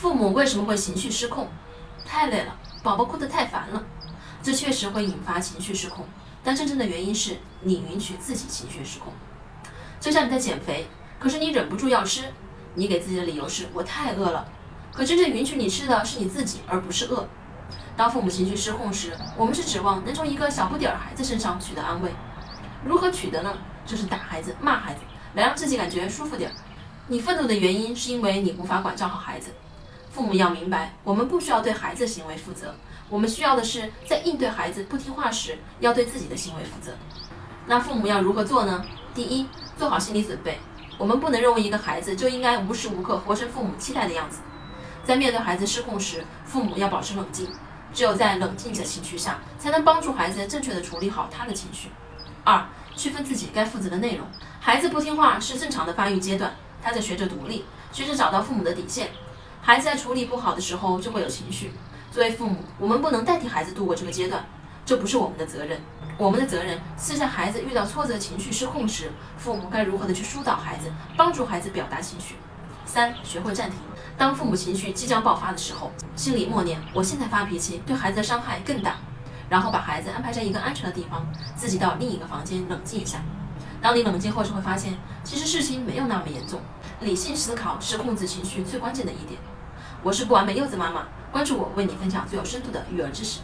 父母为什么会情绪失控？太累了，宝宝哭得太烦了，这确实会引发情绪失控。但真正的原因是你允许自己情绪失控。就像你在减肥，可是你忍不住要吃，你给自己的理由是我太饿了。可真正允许你吃的是你自己，而不是饿。当父母情绪失控时，我们是指望能从一个小不点儿孩子身上取得安慰。如何取得呢？就是打孩子、骂孩子，来让自己感觉舒服点儿。你愤怒的原因是因为你无法管教好孩子。父母要明白，我们不需要对孩子行为负责，我们需要的是在应对孩子不听话时，要对自己的行为负责。那父母要如何做呢？第一，做好心理准备。我们不能认为一个孩子就应该无时无刻活成父母期待的样子。在面对孩子失控时，父母要保持冷静。只有在冷静的情绪下，才能帮助孩子正确的处理好他的情绪。二、区分自己该负责的内容。孩子不听话是正常的发育阶段，他在学着独立，学着找到父母的底线。孩子在处理不好的时候就会有情绪。作为父母，我们不能代替孩子度过这个阶段，这不是我们的责任。我们的责任是在孩子遇到挫折、情绪失控时，父母该如何的去疏导孩子，帮助孩子表达情绪。三、学会暂停。当父母情绪即将爆发的时候，心里默念：“我现在发脾气对孩子的伤害更大。”然后把孩子安排在一个安全的地方，自己到另一个房间冷静一下。当你冷静后，就会发现其实事情没有那么严重。理性思考是控制情绪最关键的一点。我是不完美柚子妈妈，关注我，为你分享最有深度的育儿知识。